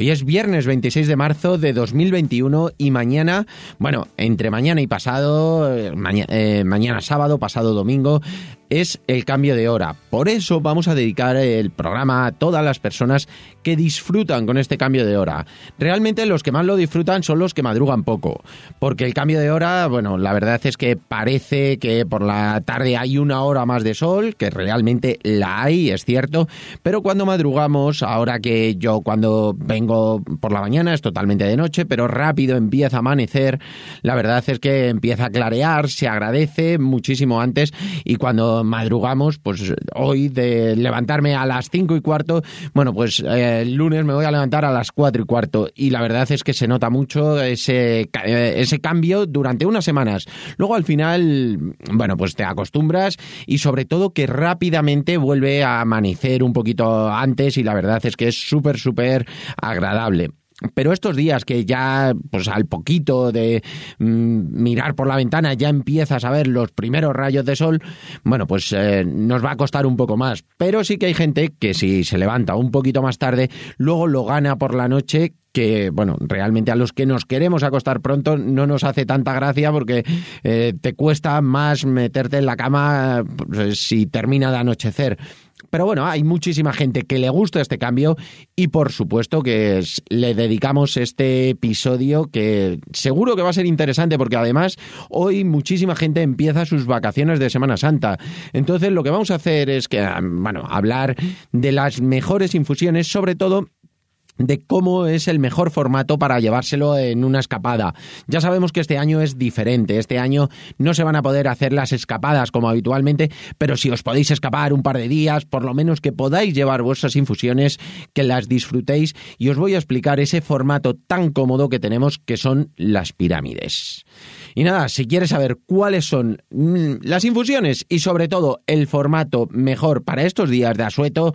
Hoy es viernes 26 de marzo de 2021 y mañana, bueno, entre mañana y pasado, eh, eh, mañana sábado, pasado domingo, es el cambio de hora. Por eso vamos a dedicar el programa a todas las personas que disfrutan con este cambio de hora. Realmente los que más lo disfrutan son los que madrugan poco, porque el cambio de hora, bueno, la verdad es que parece que por la tarde hay una hora más de sol, que realmente la hay, es cierto, pero cuando madrugamos, ahora que yo cuando vengo por la mañana es totalmente de noche, pero rápido empieza a amanecer, la verdad es que empieza a clarear, se agradece muchísimo antes y cuando madrugamos, pues hoy de levantarme a las cinco y cuarto, bueno, pues eh, el lunes me voy a levantar a las cuatro y cuarto y la verdad es que se nota mucho ese, eh, ese cambio durante unas semanas. Luego al final, bueno, pues te acostumbras y sobre todo que rápidamente vuelve a amanecer un poquito antes y la verdad es que es súper, súper agradable. Pero estos días que ya, pues al poquito de mm, mirar por la ventana, ya empiezas a ver los primeros rayos de sol, bueno, pues eh, nos va a costar un poco más. Pero sí que hay gente que si se levanta un poquito más tarde, luego lo gana por la noche que, bueno, realmente a los que nos queremos acostar pronto no nos hace tanta gracia porque eh, te cuesta más meterte en la cama pues, si termina de anochecer. Pero bueno, hay muchísima gente que le gusta este cambio y por supuesto que le dedicamos este episodio que seguro que va a ser interesante porque además hoy muchísima gente empieza sus vacaciones de Semana Santa. Entonces lo que vamos a hacer es que, bueno, hablar de las mejores infusiones, sobre todo de cómo es el mejor formato para llevárselo en una escapada. Ya sabemos que este año es diferente, este año no se van a poder hacer las escapadas como habitualmente, pero si os podéis escapar un par de días, por lo menos que podáis llevar vuestras infusiones, que las disfrutéis y os voy a explicar ese formato tan cómodo que tenemos que son las pirámides. Y nada, si quieres saber cuáles son mm, las infusiones y sobre todo el formato mejor para estos días de asueto,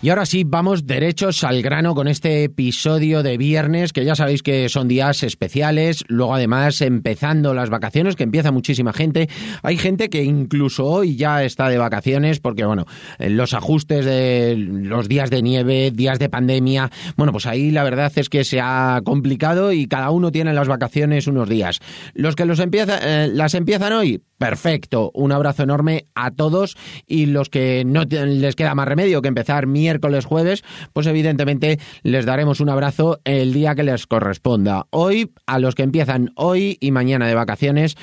Y ahora sí, vamos derechos al grano con este episodio de viernes, que ya sabéis que son días especiales. Luego, además, empezando las vacaciones, que empieza muchísima gente. Hay gente que incluso hoy ya está de vacaciones, porque, bueno, los ajustes de los días de nieve, días de pandemia, bueno, pues ahí la verdad es que se ha complicado y cada uno tiene las vacaciones unos días. Los que los empieza, eh, las empiezan hoy, perfecto. Un abrazo enorme a todos y los que no les queda más remedio que empezar miércoles, jueves, pues evidentemente les daremos un abrazo el día que les corresponda. Hoy, a los que empiezan hoy y mañana de vacaciones,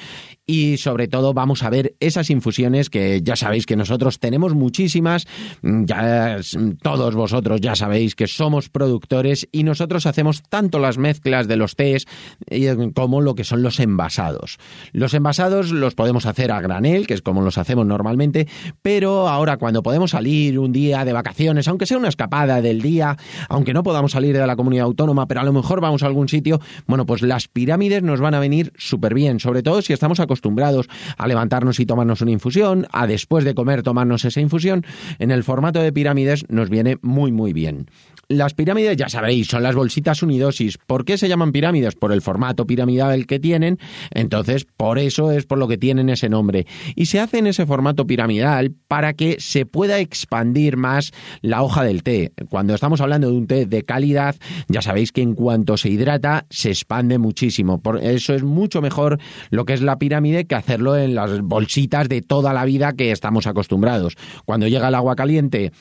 y sobre todo vamos a ver esas infusiones que ya sabéis que nosotros tenemos muchísimas, ya todos vosotros ya sabéis que somos productores y nosotros hacemos tanto las mezclas de los tés eh, como lo que son los envasados. Los envasados los podemos hacer a granel, que es como los hacemos normalmente, pero ahora cuando podemos salir un día de vacaciones, aunque sea una escapada del día, aunque no podamos salir de la comunidad autónoma, pero a lo mejor vamos a algún sitio, bueno, pues las pirámides nos van a venir súper bien, sobre todo si estamos acostumbrados a levantarnos y tomarnos una infusión, a después de comer tomarnos esa infusión, en el formato de pirámides nos viene muy muy bien. Las pirámides, ya sabéis, son las bolsitas unidosis. ¿Por qué se llaman pirámides? Por el formato piramidal que tienen. Entonces, por eso es por lo que tienen ese nombre. Y se hace en ese formato piramidal para que se pueda expandir más la hoja del té. Cuando estamos hablando de un té de calidad, ya sabéis que en cuanto se hidrata, se expande muchísimo. Por eso es mucho mejor lo que es la pirámide que hacerlo en las bolsitas de toda la vida que estamos acostumbrados. Cuando llega el agua caliente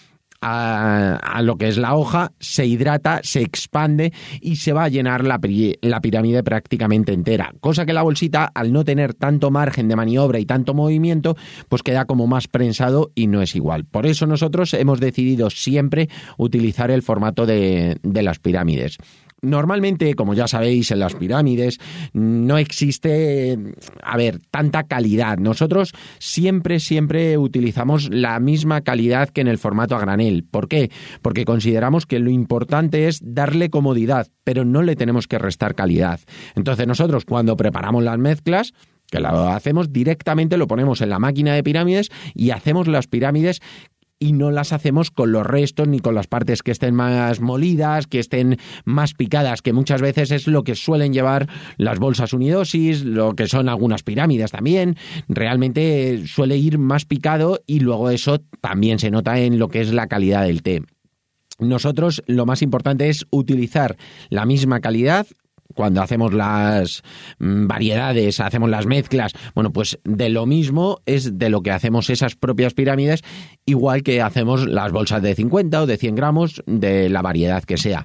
a, lo que es la hoja, se hidrata, se expande y se va a llenar la, pirámide prácticamente entera. Cosa que la bolsita, al no tener tanto margen de maniobra y tanto movimiento, pues queda como más prensado y no es igual. Por eso nosotros hemos decidido siempre utilizar el formato de las pirámides. Normalmente, como ya sabéis, en las pirámides no existe, a ver, tanta calidad. Nosotros siempre, siempre utilizamos la misma calidad que en el formato a granel. ¿Por qué? Porque consideramos que lo importante es darle comodidad, pero no le tenemos que restar calidad. Entonces nosotros cuando preparamos las mezclas, que lo hacemos directamente, lo ponemos en la máquina de pirámides y hacemos las pirámides y no las hacemos con los restos ni con las partes que estén más molidas, que estén más picadas, que muchas veces es lo que suelen llevar las bolsas unidosis, lo que son algunas pirámides también. Realmente suele ir más picado y luego eso también se nota en lo que es la calidad del té. Nosotros lo más importante es utilizar la misma calidad, cuando hacemos las mm, variedades, hacemos las mezclas, bueno, pues de lo mismo es de lo que hacemos esas propias pirámides, igual que hacemos las bolsas de 50 o de 100 gramos de la variedad que sea.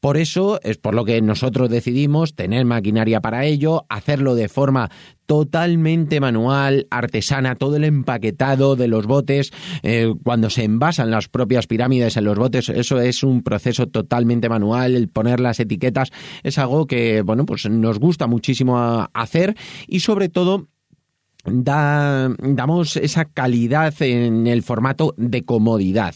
Por eso es por lo que nosotros decidimos tener maquinaria para ello, hacerlo de forma totalmente manual, artesana, todo el empaquetado de los botes, eh, cuando se envasan las propias pirámides en los botes, eso es un proceso totalmente manual, el poner las etiquetas es algo que, bueno, pues nos gusta muchísimo hacer y sobre todo da, damos esa calidad en el formato de comodidad.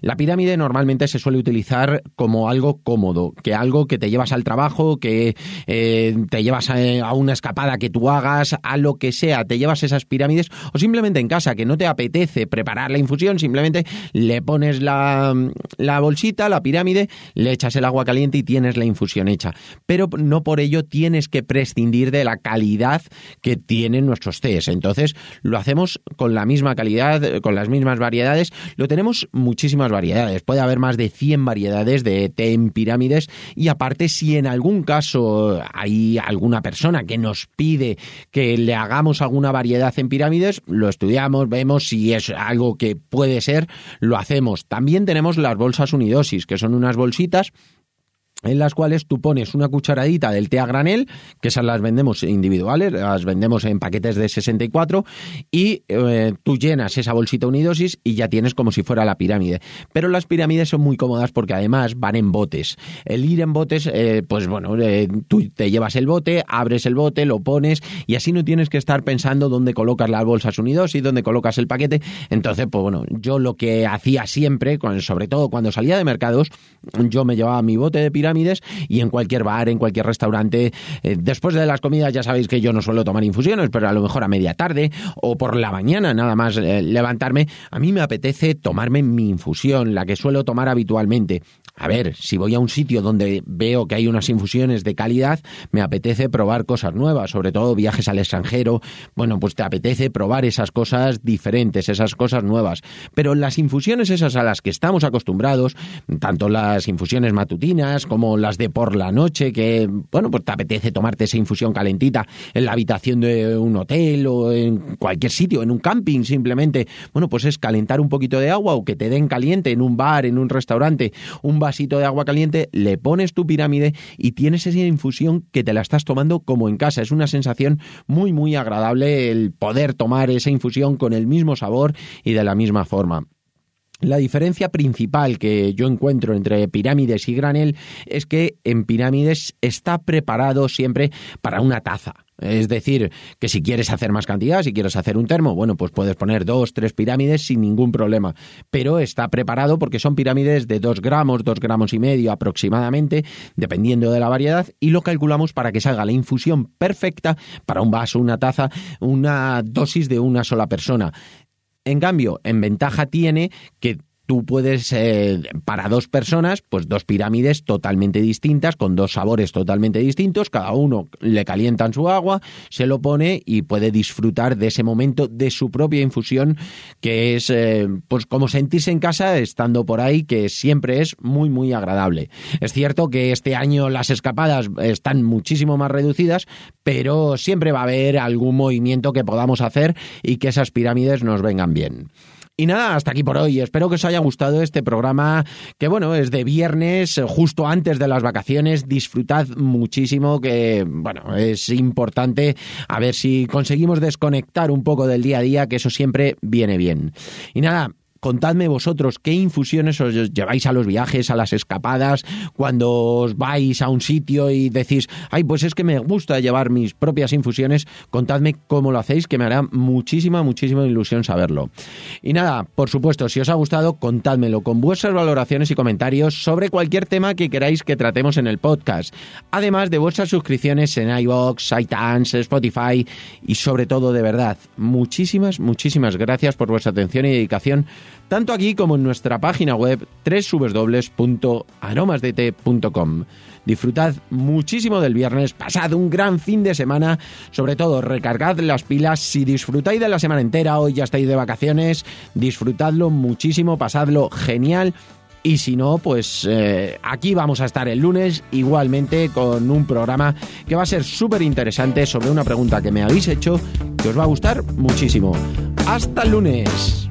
La pirámide normalmente se suele utilizar como algo cómodo, que algo que te llevas al trabajo, que eh, te llevas a, una escapada que tú hagas, a lo que sea, te llevas esas pirámides o simplemente en casa, que no te apetece preparar la infusión, simplemente le pones la, la bolsita, la pirámide, le echas el agua caliente y tienes la infusión hecha. Pero no por ello tienes que prescindir de la calidad que tienen nuestros Entonces lo hacemos con la misma calidad, con las mismas variedades. Lo tenemos muchísimas variedades. Puede haber más de 100 variedades de té en pirámides y aparte si en algún caso hay alguna persona que nos pide que le hagamos alguna variedad en pirámides, lo estudiamos, vemos si es algo que puede ser, lo hacemos. También tenemos las bolsas unidosis, que son unas bolsitas en las cuales tú pones una cucharadita del té a granel, que esas las vendemos individuales, las vendemos en paquetes de 64, y eh, tú llenas esa bolsita unidosis y ya tienes como si fuera la pirámide. Pero las pirámides son muy cómodas porque además van en botes. El ir en botes, eh, pues bueno, eh, tú te llevas el bote, abres el bote, lo pones y así no tienes que estar pensando dónde colocas las bolsas unidosis, dónde colocas el paquete. Entonces, pues bueno, yo lo que hacía siempre, sobre todo cuando salía de mercados, yo me llevaba mi bote de pirámide y en cualquier bar, en cualquier restaurante. Eh, después de las comidas ya sabéis que yo no suelo tomar infusiones, pero a lo mejor a media tarde o por la mañana nada más eh, levantarme, a mí me apetece tomarme mi infusión, la que suelo tomar habitualmente. A ver, si voy a un sitio donde veo que hay unas infusiones de calidad, me apetece probar cosas nuevas, sobre todo viajes al extranjero. Bueno, pues te apetece probar esas cosas diferentes, esas cosas nuevas. Pero las infusiones esas a las que estamos acostumbrados, tanto las infusiones matutinas como las de por la noche, que, bueno, pues te apetece tomarte esa infusión calentita en la habitación de un hotel o en cualquier sitio, en un camping simplemente. Bueno, pues es calentar un poquito de agua o que te den caliente en un bar, en un restaurante, un vasito de agua caliente, le pones tu pirámide y tienes esa infusión que te la estás tomando como en casa. Es una sensación muy, muy agradable el poder tomar esa infusión con el mismo sabor y de la misma forma. La diferencia principal que yo encuentro entre pirámides y granel es que en pirámides está preparado siempre para una taza. Es decir, que si quieres hacer más cantidad, si quieres hacer un termo, bueno, pues puedes poner dos, tres pirámides sin ningún problema. Pero está preparado porque son pirámides de dos gramos, dos gramos y medio aproximadamente, dependiendo de la variedad, y lo calculamos para que salga la infusión perfecta para un vaso, una taza, una dosis de una sola persona. En cambio, en ventaja tiene que tú puedes, eh, para dos personas, pues dos pirámides totalmente distintas, con dos sabores totalmente distintos, cada uno le calientan su agua, se lo pone y puede disfrutar de ese momento de su propia infusión, que es eh, pues como sentirse en casa estando por ahí, que siempre es muy, muy agradable. Es cierto que este año las escapadas están muchísimo más reducidas, pero siempre va a haber algún movimiento que podamos hacer y que esas pirámides nos vengan bien. Y nada, hasta aquí por hoy. Espero que os haya gustado este programa, que bueno, es de viernes, justo antes de las vacaciones. Disfrutad muchísimo, que bueno, es importante a ver si conseguimos desconectar un poco del día a día, que eso siempre viene bien. Y nada, contadme vosotros qué infusiones os lleváis a los viajes, a las escapadas, cuando os vais a un sitio y decís, ay, pues es que me gusta llevar mis propias infusiones, contadme cómo lo hacéis, que me hará muchísima, muchísima ilusión saberlo. Y nada, por supuesto, si os ha gustado, contádmelo con vuestras valoraciones y comentarios sobre cualquier tema que queráis que tratemos en el podcast, además de vuestras suscripciones en iVoox, iTunes, Spotify y sobre todo, de verdad, muchísimas, muchísimas gracias por vuestra atención y dedicación tanto aquí como en nuestra página web www.aromasdt.com. Disfrutad muchísimo del viernes, pasad un gran fin de semana, sobre todo recargad las pilas, si disfrutáis de la semana entera, hoy ya estáis de vacaciones, disfrutadlo muchísimo, pasadlo genial y si no, pues eh, aquí vamos a estar el lunes igualmente con un programa que va a ser súper interesante sobre una pregunta que me habéis hecho que os va a gustar muchísimo. Hasta el lunes.